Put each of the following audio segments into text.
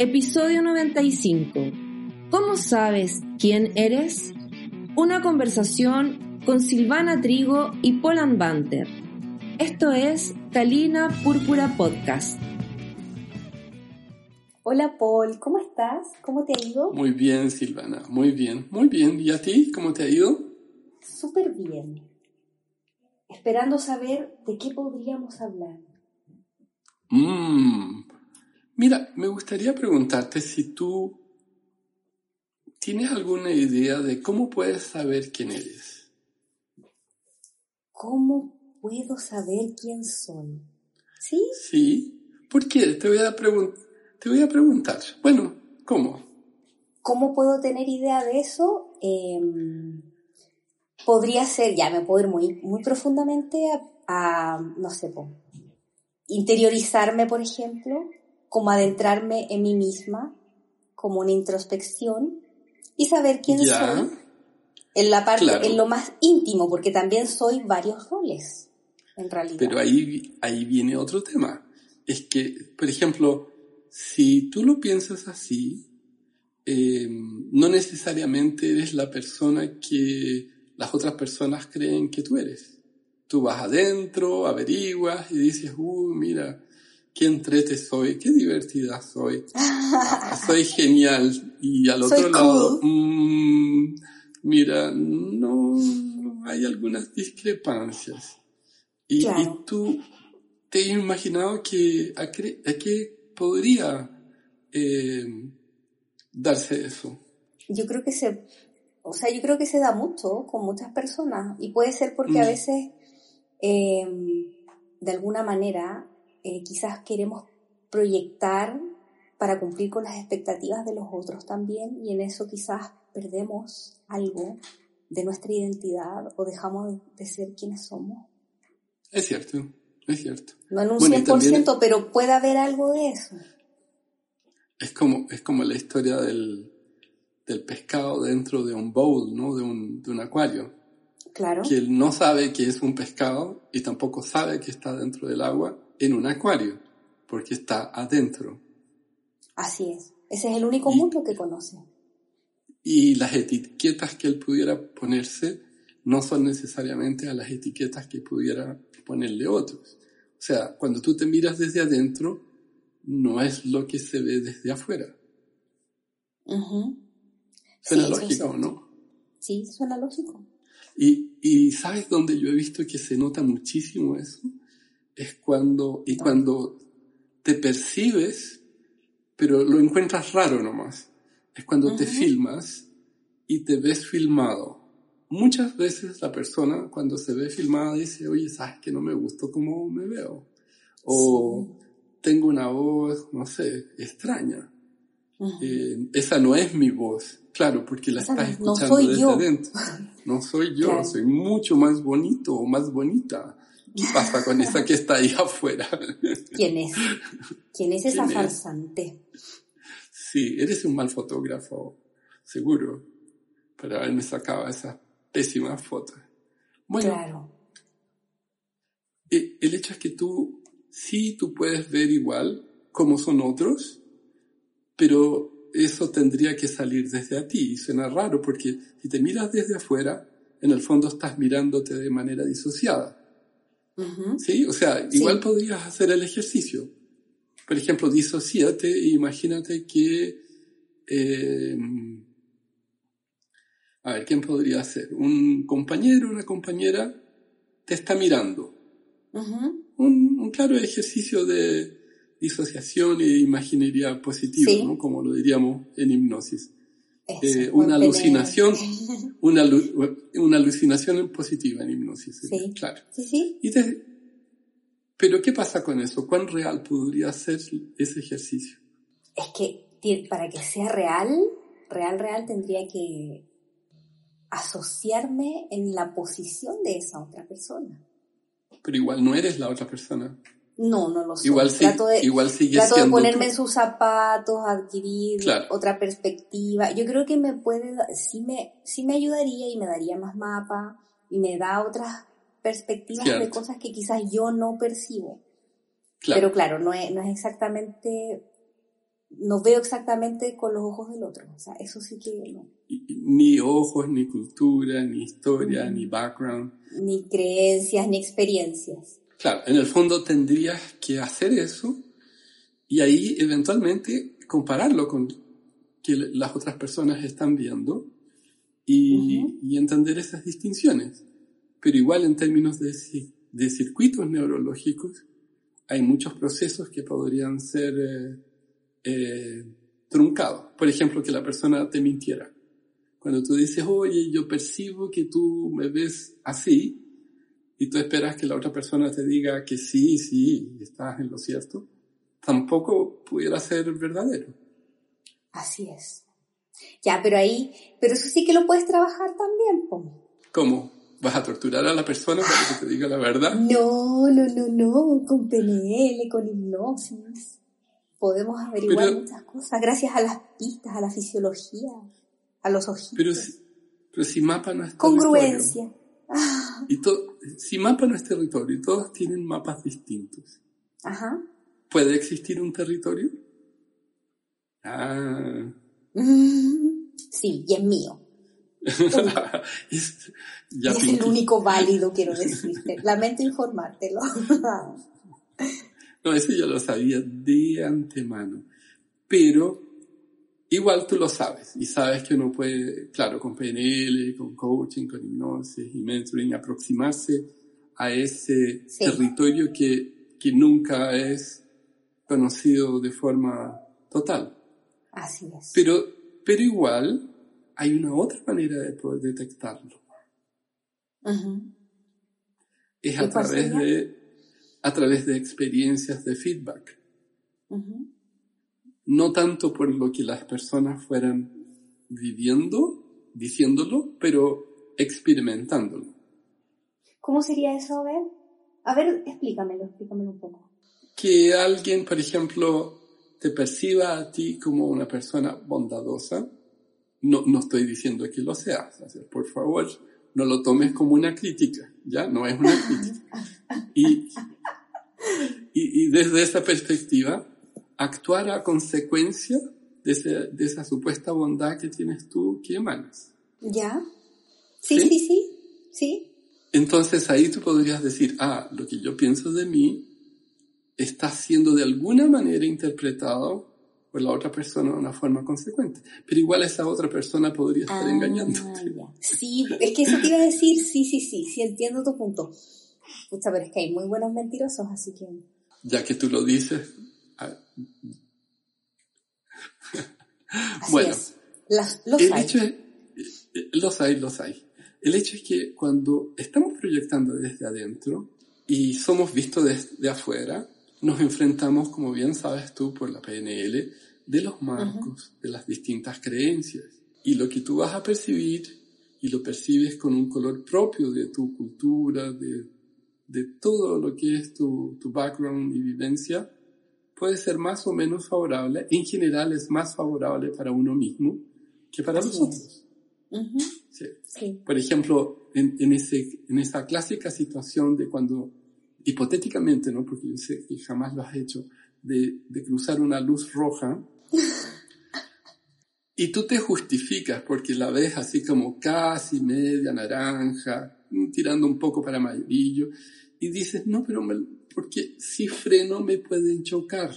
Episodio 95. ¿Cómo sabes quién eres? Una conversación con Silvana Trigo y Polan Banter. Esto es Kalina Púrpura Podcast. Hola Paul, ¿cómo estás? ¿Cómo te ha ido? Muy bien, Silvana, muy bien, muy bien. ¿Y a ti? ¿Cómo te ha ido? Súper bien. Esperando saber de qué podríamos hablar. Mmm, Mira, me gustaría preguntarte si tú tienes alguna idea de cómo puedes saber quién eres. ¿Cómo puedo saber quién soy? ¿Sí? Sí. ¿Por qué? Te voy a, te voy a preguntar. Bueno, ¿cómo? ¿Cómo puedo tener idea de eso? Em, podría ser, ya me puedo ir muy, muy profundamente a, no sé, interiorizarme, por ejemplo, como adentrarme en mí misma, como una introspección y saber quién soy en la parte, en lo más íntimo, porque también soy varios roles, en realidad. Pero ahí, ahí viene otro tema. Es que, por ejemplo, si tú lo piensas así, em, no necesariamente eres la persona que las otras personas creen que tú eres. Tú vas adentro, averiguas y dices, uh, mira, qué entrete soy, qué divertida soy, soy genial. Y al otro lado, mmm, mira, no, hay algunas discrepancias. Y, tú te has imaginado que a, qué podría eh, darse eso. Yo creo que se, o sea, yo creo que se da mucho con muchas personas y puede ser porque a mm. veces, eh, de alguna manera, eh, quizás queremos proyectar para cumplir con las expectativas de los otros también y en eso quizás perdemos algo de nuestra identidad o dejamos de ser quienes somos. Es cierto, es cierto. No en un 100%, pero puede haber algo de eso. Es como, es como la historia del, del pescado dentro de un bowl, ¿no? De un, de un acuario. Claro. Que él no sabe que es un pescado y tampoco sabe que está dentro del agua en un acuario, porque está adentro. Así es. Ese es el único mundo que conoce. Y las etiquetas que él pudiera ponerse no son necesariamente a las etiquetas que pudiera ponerle otros. O sea, cuando tú te miras desde adentro, no es lo que se ve desde afuera. Suena lógico, ¿no? Sí, suena lógico. Y, y ¿sabes dónde yo he visto que se nota muchísimo eso? Es cuando, y cuando te percibes, pero lo encuentras raro nomás, es cuando te filmas y te ves filmado. Muchas veces la persona cuando se ve filmada dice, oye, sabes que no me gustó cómo me veo. O tengo una voz, no sé, extraña. Eh, esa no es mi voz, claro, porque la estás escuchando desde adentro. No soy yo, soy mucho más bonito o más bonita. ¿Qué pasa con esa que está ahí afuera? ¿Quién es? ¿Quién es esa farsante? Sí, eres un mal fotógrafo, seguro, para haberme sacado esa pésima foto. Bueno, claro. el hecho es que tú, sí, tú puedes ver igual cómo son otros, pero eso tendría que salir desde a ti. Y suena raro porque si te miras desde afuera, en el fondo estás mirándote de manera disociada. ¿Sí? O sea, igual podrías hacer el ejercicio. Por ejemplo, disociate e imagínate que... Eh, a ver, ¿quién podría ser? Un compañero, una compañera te está mirando. un, claro ejercicio de disociación e imaginería positiva, ¿no? como lo diríamos en hipnosis. Eh, una alucinación, una, una, alucinación positiva en hipnosis. Sí. Claro. Sí, sí. pero ¿qué pasa con eso? ¿Cuán real podría ser ese ejercicio? Es que para que sea real, real, real, tendría que asociarme en la posición de esa otra persona. Pero igual no eres la otra persona. No, no lo sé. Igual, trato de, igual trato de ponerme en sus zapatos, adquirir otra perspectiva. Yo creo que me puede, sí me, sí me ayudaría y me daría más mapa y me da otras perspectivas de cosas que quizás yo no percibo. Pero claro, no es, no es exactamente no veo exactamente con los ojos del otro. O sea, eso sí que no. Ni ojos, ni cultura, ni historia, ni background. Ni creencias, ni experiencias. Claro, en el fondo tendrías que hacer eso y ahí eventualmente compararlo con que las otras personas están viendo y, y entender esas distinciones. Pero igual en términos de, de circuitos neurológicos, hay muchos procesos que podrían ser eh, eh, truncados. Por ejemplo, que la persona te mintiera. Cuando tú dices, oye, yo percibo que tú me ves así, y tú esperas que la otra persona te diga que sí, sí, estás en lo cierto, tampoco pudiera ser verdadero. Así es. Ya, pero ahí, pero eso sí que lo puedes trabajar también, ¿Cómo? ¿Vas a torturar a la persona para que te diga la verdad? No, no, no, no, con PNL, con hipnosis. Podemos averiguar muchas cosas gracias a las pistas, a la fisiología, a los ojitos. Pero si, pero si mapa no es Congruencia. Y si mapa no es territorio y todos tienen mapas distintos. Ajá. ¿Puede existir un territorio? Ah. Sí, y es mío. es, el único válido, quiero decirte. Lamento informártelo. no, eso yo lo sabía de antemano. Pero igual tú lo sabes y sabes que uno puede, claro, con PNL, con coaching, con hipnosis y mentoring, aproximarse a ese territorio que, que nunca es conocido de forma total. Así es. Pero, pero igual hay una otra manera de poder detectarlo. Es a través de, a través de experiencias de feedback. No tanto por lo que las personas fueran viviendo, diciéndolo, pero experimentándolo. ¿Cómo sería eso? A ver, a ver, explícamelo, explícamelo un poco. Que alguien, por ejemplo, te perciba a ti como una persona bondadosa, no, no estoy diciendo que lo seas, por favor, no lo tomes como una crítica, ¿ya? No es una crítica. Y, y, desde esa perspectiva, actuar a consecuencia de, de, esa supuesta bondad que tienes tú que emanas. ¿Ya? Sí, sí, sí, sí, Entonces ahí tú podrías decir, ah, lo que yo pienso de mí está siendo de alguna manera interpretado por la otra persona de una forma consecuente. Pero igual esa otra persona podría estar ah, engañándote. Sí, es que eso te iba a decir, sí, sí, sí, sí, entiendo tu punto. Pucha, pero es que hay muy buenos mentirosos, así que... Ya que tú lo dices... Bueno, los el hay. Hecho es, los hay, los hay. El hecho es que cuando estamos proyectando desde adentro y somos vistos desde afuera, nos enfrentamos, como bien sabes tú, por la PNL, de los marcos, de las distintas creencias. Y lo que tú vas a percibir, y lo percibes con un color propio de tu cultura, de, de todo lo que es tu, tu background y vivencia, puede ser más o menos favorable. En general es más favorable para uno mismo que para los otros. sí. Por ejemplo, en, en, ese, en esa clásica situación de cuando hipotéticamente, ¿no? Porque yo sé que jamás lo has hecho, de, de cruzar una luz roja. y tú te justificas porque la ves así como casi media naranja, tirando un poco para amarillo, y dices, no, pero porque si freno me pueden chocar.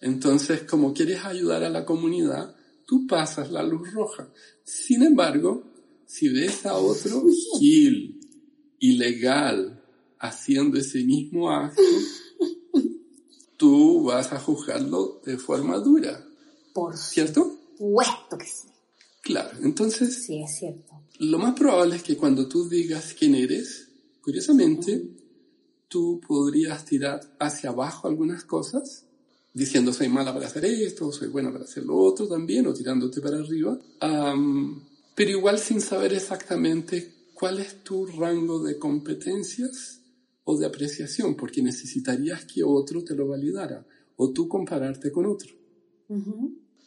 Entonces, como quieres ayudar a la comunidad, tú pasas la luz roja. Sin embargo, si ves a otro gil, ilegal, haciendo ese mismo acto, tú vas a juzgarlo de forma dura. Por ¿Cierto? Supuesto que sí. Claro, entonces... Sí, es cierto. Lo más probable es que cuando tú digas quién eres, curiosamente, tú podrías tirar hacia abajo algunas cosas, diciendo soy mala para hacer esto, soy buena para hacer lo otro también, o tirándote para arriba, pero igual sin saber exactamente cuál es tu rango de competencias o de apreciación, porque necesitarías que otro te lo validara o tú compararte con otro.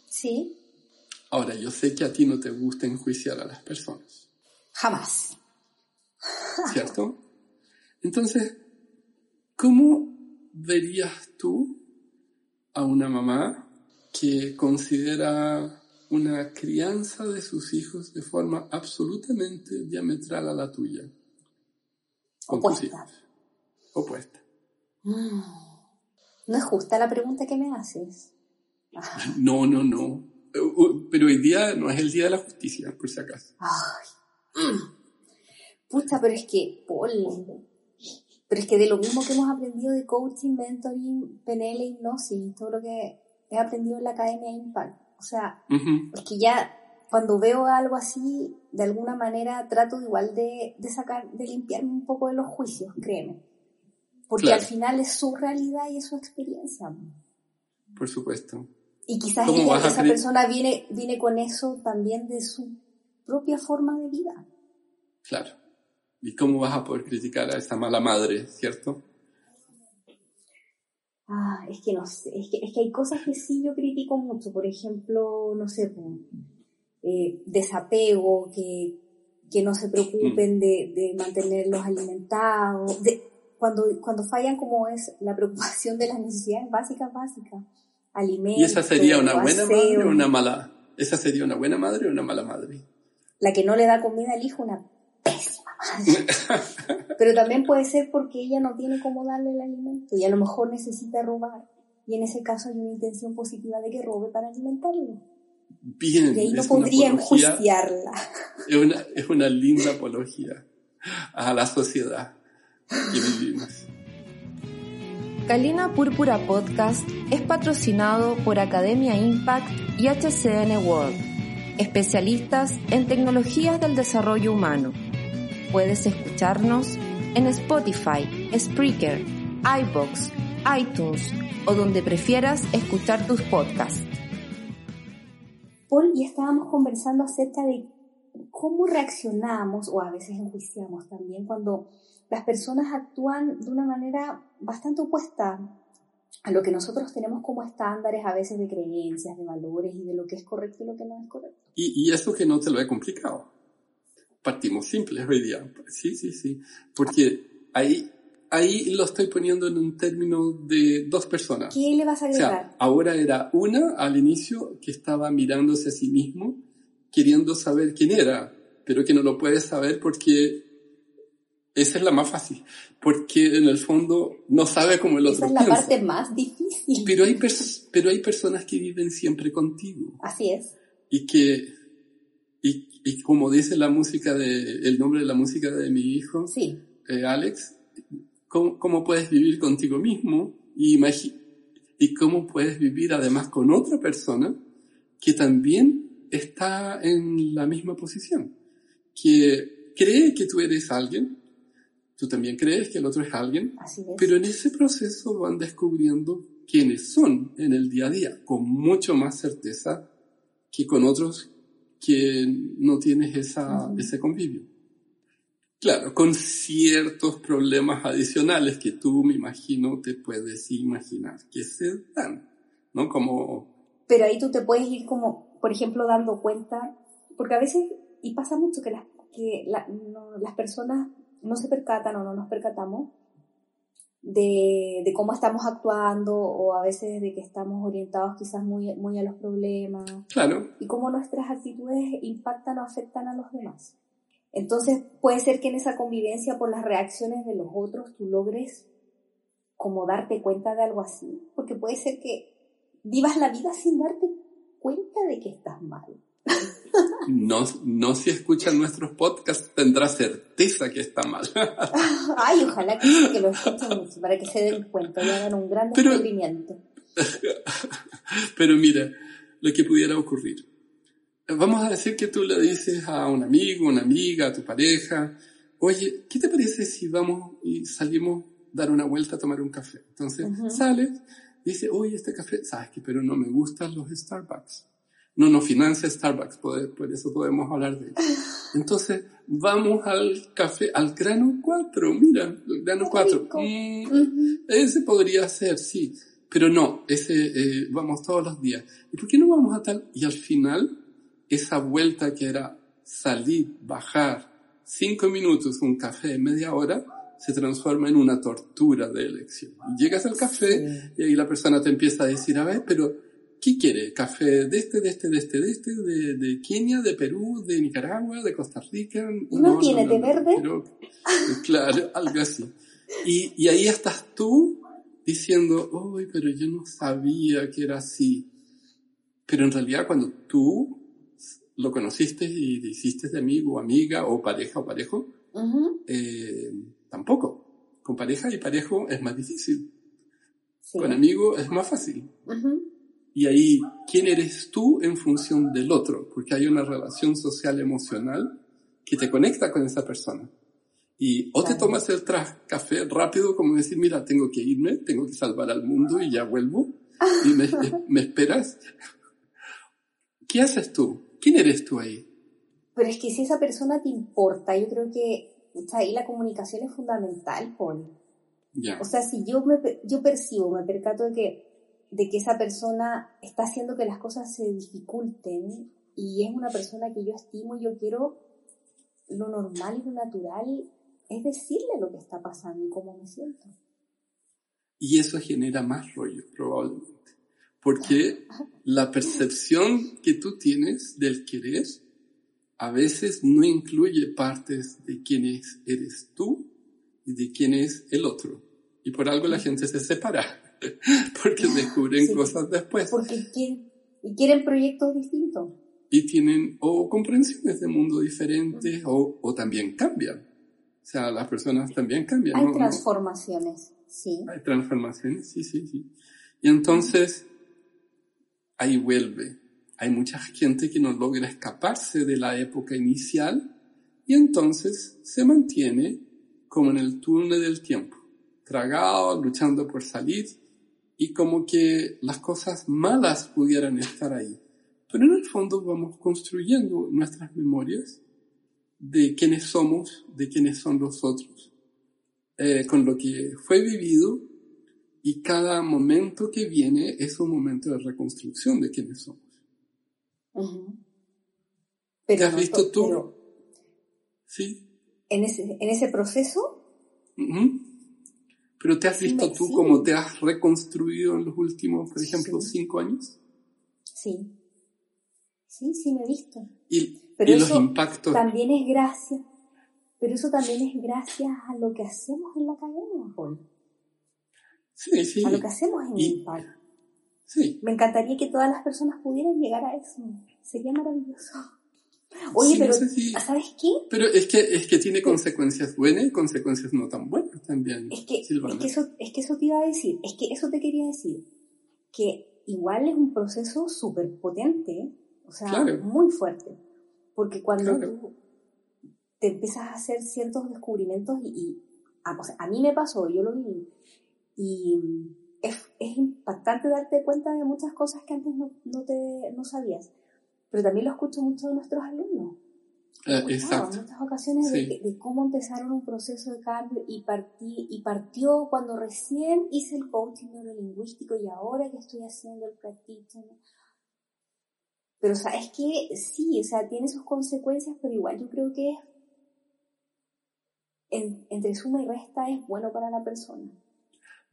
Sí. Ahora, yo sé que a ti no te gusta enjuiciar a las personas. Jamás. ¿Cierto? Entonces, ¿cómo verías tú a una mamá que considera una crianza de sus hijos de forma absolutamente diametral a la tuya. Opuesta. Opuesta. Mm. No es justa la pregunta que me haces. No, no, no. Pero hoy día no es el día de la justicia, por si acaso. Ay. Pucha, pero es que, Paul, pero es que de lo mismo que hemos aprendido de coaching, mentoring, PNL, hipnosis, todo lo que he aprendido en la Academia Impact. O sea, es que ya cuando veo algo así, de alguna manera trato igual de, de sacar, de limpiarme un poco de los juicios, créeme. Porque al final es su realidad y es su experiencia. Por supuesto. Y quizás esa persona viene, viene con eso también de su propia forma de vida. Claro. ¿Y cómo vas a poder criticar a esa mala madre, cierto? Ah, es que no sé, es que, es que hay cosas que sí yo critico mucho, por ejemplo, no sé, eh, desapego, que, que no se preocupen mm. de, de mantenerlos alimentados, de, cuando, cuando fallan como es la preocupación de las necesidades básicas, básicas, alimentos. ¿Y esa sería una buena madre o una mala? ¿Esa sería una buena madre o una mala madre? La que no le da comida al hijo, una pésima madre. Pero también puede ser porque ella no tiene cómo darle el alimento y a lo mejor necesita robar. Y en ese caso hay una intención positiva de que robe para alimentarlo. Bien. Y ahí no podría enjuiciarla. Es una, es una linda apología a la sociedad que vivimos. Kalina Púrpura Podcast es patrocinado por Academia Impact y HCN World, especialistas en tecnologías del desarrollo humano. Puedes escucharnos en Spotify, Spreaker, iBox, iTunes o donde prefieras escuchar tus podcasts. Paul, ya estábamos conversando acerca de cómo reaccionamos o a veces enjuiciamos también cuando las personas actúan de una manera bastante opuesta a lo que nosotros tenemos como estándares a veces de creencias, de valores y de lo que es correcto y lo que no es correcto. Y, y eso que no te lo he complicado partimos simples hoy día. Sí, sí, sí. Porque ahí, ahí lo estoy poniendo en un término de dos personas. ¿Qué le vas a agregar? O sea, ahora era una al inicio que estaba mirándose a sí mismo, queriendo saber quién era, pero que no lo puede saber porque esa es la más fácil, porque en el fondo no sabe cómo el otro Esa es la parte más difícil. Pero hay, pero hay personas que viven siempre contigo. Así es. Y que y, y, como dice la música de, el nombre de la música de mi hijo, sí. eh, Alex, ¿cómo, ¿cómo, puedes vivir contigo mismo y, y cómo puedes vivir además con otra persona que también está en la misma posición, que cree que tú eres alguien, tú también crees que el otro es alguien, es. pero en ese proceso van descubriendo quiénes son en el día a día, con mucho más certeza que con otros que no tienes esa, ese convivio. Claro, con ciertos problemas adicionales que tú, me imagino, te puedes imaginar que se dan, ¿no? Como... Pero ahí tú te puedes ir como, por ejemplo, dando cuenta, porque a veces, y pasa mucho que las, que las personas no se percatan o no nos percatamos de, de, cómo estamos actuando o a veces de que estamos orientados quizás muy, muy a los problemas. Claro. Y cómo nuestras actitudes impactan o afectan a los demás. Entonces puede ser que en esa convivencia por las reacciones de los otros tú logres como darte cuenta de algo así, porque puede ser que vivas la vida sin darte cuenta de que estás mal. No, no si escuchan nuestros podcasts tendrá certeza que está mal. Ay, ojalá que, lo escuchen para que se den cuenta y hagan un gran descubrimiento. Pero, mira, lo que pudiera ocurrir. Vamos a decir que tú le dices a un amigo, una amiga, a tu pareja, oye, ¿qué te parece si vamos y salimos a dar una vuelta a tomar un café? Entonces sales, dice, oye, este café, sabes que pero no me gustan los Starbucks no nos financia Starbucks, por, eso podemos hablar de eso. Entonces, vamos al café, al grano 4, mira, el grano 4. Mm, ese podría ser, sí, pero no, ese eh, vamos todos los días. ¿Y por qué no vamos a tal? Y al final, esa vuelta que era salir, bajar, cinco minutos, un café, media hora, se transforma en una tortura de elección. llegas al café y ahí la persona te empieza a decir, a ver, pero ¿qué quiere? ¿Café de este, de este, de este, de este, de, de Kenia, de Perú, de Nicaragua, de Costa Rica? ¿No, tiene de verde? claro, algo así. Y, y ahí estás tú diciendo, ¡ay, pero yo no sabía que era así! Pero en realidad cuando tú lo conociste y te hiciste de amigo o amiga o pareja o parejo, eh, tampoco. Con pareja y parejo es más difícil. Con amigo es más fácil. Y ahí, ¿quién eres tú en función del otro? Porque hay una relación social emocional que te conecta con esa persona. Y o te tomas el café rápido como decir, mira, tengo que irme, tengo que salvar al mundo y ya vuelvo. Y me, me esperas. ¿Qué haces tú? ¿Quién eres tú ahí? Pero es que si esa persona te importa, yo creo que ahí la comunicación es fundamental, Paul. O sea, si yo, me, yo percibo, me percato de que, de que esa persona está haciendo que las cosas se dificulten y es una persona que yo estimo y yo quiero, lo normal y lo natural es decirle lo que está pasando y cómo me siento. Y eso genera más rollo, probablemente. Porque la percepción que tú tienes del querer a veces no incluye partes de quién eres tú y de quién es el otro. Y por algo la gente se separa, porque descubren cosas después. Porque quieren, quieren proyectos distintos. Y tienen o comprensiones de mundo diferentes o, o también cambian. O sea, las personas también cambian. Hay transformaciones, sí. Hay transformaciones, sí, sí, sí. Y entonces, ahí vuelve. Hay mucha gente que no logra escaparse de la época inicial y entonces se mantiene como en el túnel del tiempo, tragado, luchando por salir y como que las cosas malas pudieran estar ahí. Pero en el fondo vamos construyendo nuestras memorias de quiénes somos, de quiénes son los otros, eh, con lo que fue vivido y cada momento que viene es un momento de reconstrucción de quiénes somos. ¿Te has visto tú? ¿Sí? ¿En ese, en ese proceso? ¿Pero te has visto tú como te has reconstruido en los últimos, por ejemplo, cinco años? Sí. Sí, sí me he visto. Y, pero los impactos. También es gracias. Pero eso también es gracias a lo que hacemos en la academia, Paul. Sí, sí. A lo que hacemos en el Impact. Sí. Me encantaría que todas las personas pudieran llegar a eso. Sería maravilloso. Oye, pero ¿sabes qué? Pero es que, es que tiene consecuencias buenas y consecuencias no tan buenas también. Es que, es que, eso, es que eso te iba a decir, es que eso te quería decir, que igual es un proceso súper potente, o sea, muy fuerte, porque cuando tú te empiezas a hacer ciertos descubrimientos y, a, a mí me pasó, yo lo viví, y es, es, impactante darte cuenta de muchas cosas que antes no, no, te, no sabías. Pero también lo escucho mucho de nuestros alumnos. Eh, exacto. En muchas ocasiones de, cómo empezaron un proceso de cambio y, partí, y partió cuando recién hice el coaching neurolingüístico y ahora que estoy haciendo el practitioner. Pero sabes que sí, o sea, tiene sus consecuencias, pero igual yo creo que entre suma y resta es bueno para la persona.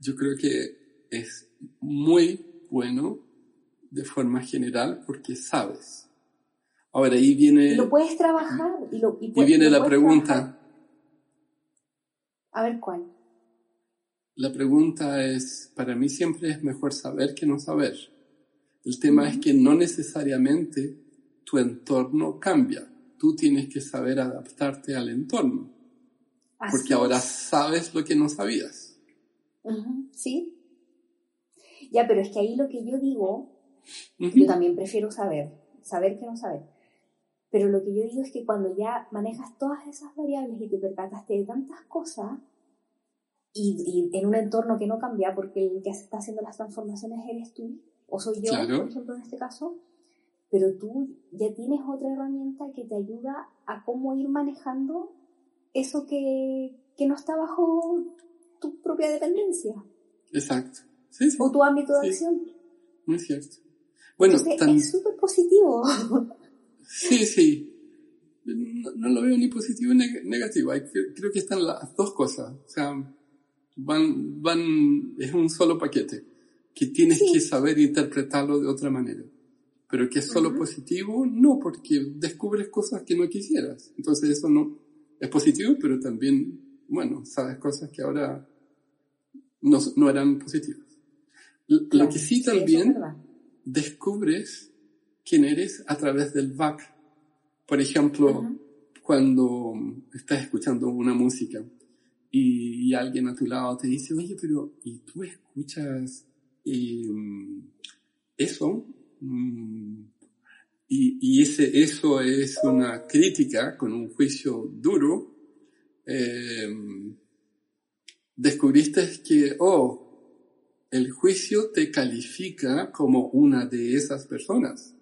Yo creo que es muy bueno de forma general porque sabes. Ahí viene... lo puedes trabajar y, lo, y, viene la pregunta. A ver cuál. La pregunta es, para mí siempre es mejor saber que no saber. El tema es que no necesariamente tu entorno cambia. Tú tienes que saber adaptarte al entorno. porque ahora sabes lo que no sabías. Sí, ya, pero es que ahí lo que yo digo, yo también prefiero saber, saber que no saber. Pero lo que yo digo es que cuando ya manejas todas esas variables y te percataste de tantas cosas, y, en un entorno que no cambia, porque el que está haciendo las transformaciones eres tú, o soy yo, por ejemplo, en este caso, pero tú ya tienes otra herramienta que te ayuda a cómo ir manejando eso que, que no está bajo tu propia dependencia. Exacto o tu ámbito de acción. Muy cierto. Bueno, es súper positivo. Sí, sí. No, lo veo ni positivo ni negativo. creo que están las dos cosas. O sea, van, van, es un solo paquete. que tienes que saber interpretarlo de otra manera. Pero que es solo positivo, no, porque descubres cosas que no quisieras. Entonces eso no es positivo, pero también, bueno, sabes cosas que ahora no, no eran positivas. Lo que sí también descubres quién eres a través del back. Por ejemplo, cuando estás escuchando una música y, alguien a tu lado te dice, oye, pero ¿y tú escuchas em, eso? Mm, y, ese, eso es una crítica con un juicio duro. Em, descubriste que, oh, el juicio te califica como una de esas personas.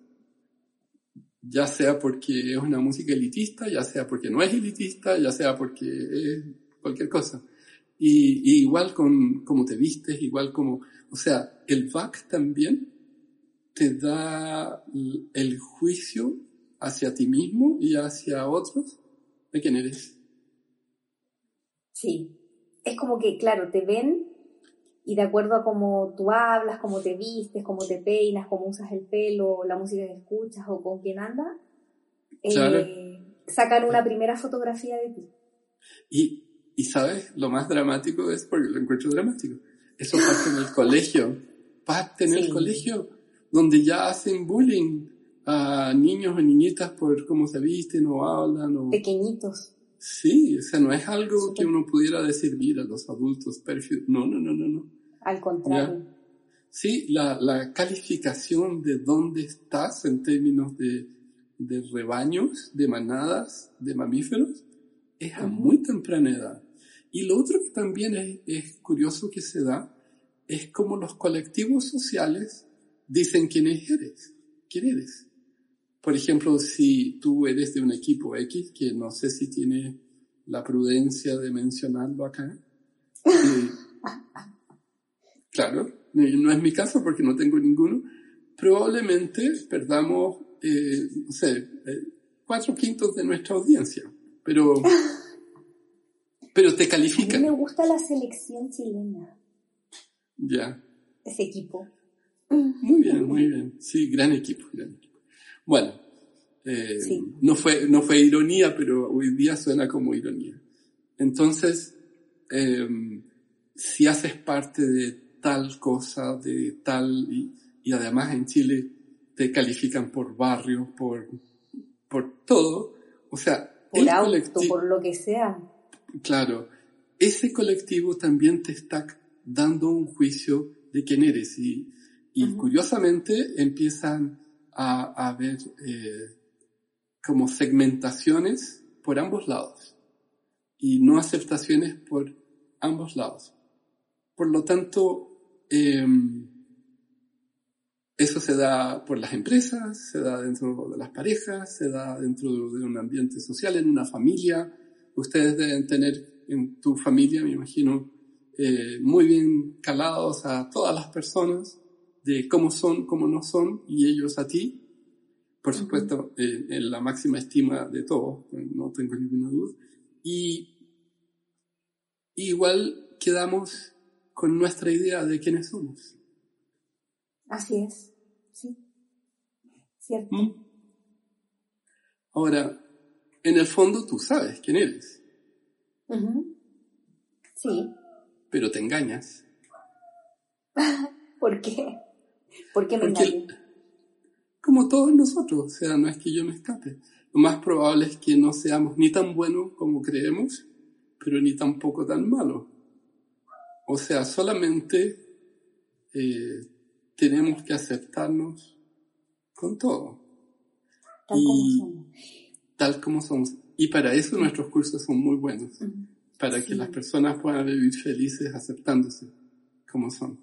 Ya sea porque es una música elitista, ya sea porque no es elitista, ya sea porque es cualquier cosa. Y, igual con cómo te vistes, igual como, o sea, el VAC también te da el juicio hacia ti mismo y hacia otros de quién eres. Sí, es como que, claro, te ven y de acuerdo a cómo tú hablas, cómo te vistes, cómo te peinas, cómo usas el pelo, la música que escuchas o con quién andas, eh, sacan una primera fotografía de ti. Y, y sabes, lo más dramático es porque lo encuentro dramático. Eso pasa en el colegio. Parte en el colegio, donde ya hacen bullying a niños o niñitas por cómo se visten o hablan. O... Pequeñitos. Sí, o sea, no es algo que uno pudiera decir, mira, los adultos perfectos. No, no, no, no, no. Al contrario. Sí, la, la, calificación de dónde estás en términos de, de rebaños, de manadas, de mamíferos, es a muy temprana edad. Y lo otro que también es, es curioso que se da es como los colectivos sociales dicen quién eres, quién eres. Por ejemplo, si tú eres de un equipo X, que no sé si tiene la prudencia de mencionarlo acá. Eh, claro, no es mi caso porque no tengo ninguno. Probablemente perdamos, eh, no sé, eh, cuatro quintos de nuestra audiencia, pero, pero te califican. A mí me gusta la selección chilena. Ya. Ese equipo. Muy bien, muy bien. Sí, gran equipo, gran equipo. Bueno, eh, no, fue, no fue ironía, pero hoy día suena como ironía. Entonces, eh, si haces parte de tal cosa, de tal, y, y, además en Chile te califican por barrio, por, por todo, o sea, por auto, por lo que sea. Claro, ese colectivo también te está dando un juicio de quién eres y, y curiosamente empiezan a, ver eh, como segmentaciones por ambos lados y no aceptaciones por ambos lados. Por lo tanto, em, eso se da por las empresas, se da dentro de las parejas, se da dentro de un ambiente social, en una familia. Ustedes deben tener en tu familia, me imagino, eh, muy bien calados a todas las personas de cómo son, cómo no son, y ellos a ti. Por supuesto, eh, en la máxima estima de todos, no tengo ninguna duda. Y, igual quedamos con nuestra idea de quiénes somos. Así es, sí. Cierto. ¿Mm? Ahora, en el fondo tú sabes quién eres. Sí. Pero te engañas. ¿Por qué? ¿Por qué me engaño? Como todos nosotros, o sea, no es que yo me escape. Lo más probable es que no seamos ni tan buenos como creemos, pero ni tampoco tan malos. O sea, solamente eh, tenemos que aceptarnos con todo. Tal como somos. Tal como somos. Y para eso nuestros cursos son muy buenos. Para que las personas puedan vivir felices aceptándose como son.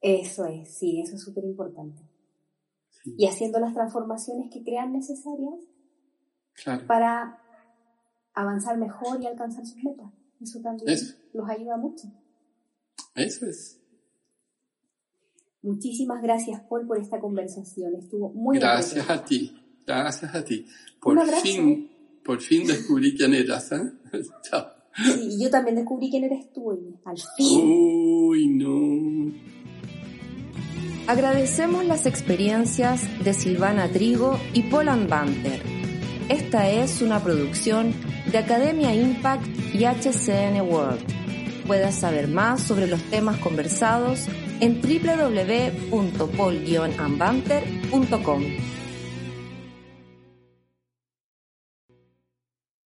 Eso es, sí, eso es súper importante. Y haciendo las transformaciones que crean necesarias para avanzar mejor y alcanzar sus metas. Eso también los ayuda mucho. Eso es. Muchísimas gracias, Paul, por esta conversación. Estuvo muy Gracias a ti. Gracias a ti. Por fin, por fin descubrí quién eras, ¿eh? Chao. Sí, y yo también descubrí quién eres tú, al fin. Uy, no. Agradecemos las experiencias de Silvana Trigo y Poland Banter. Esta es una producción de Academia Impact y HCN World. Puedes saber más sobre los temas conversados en www.pol-ambanter.com.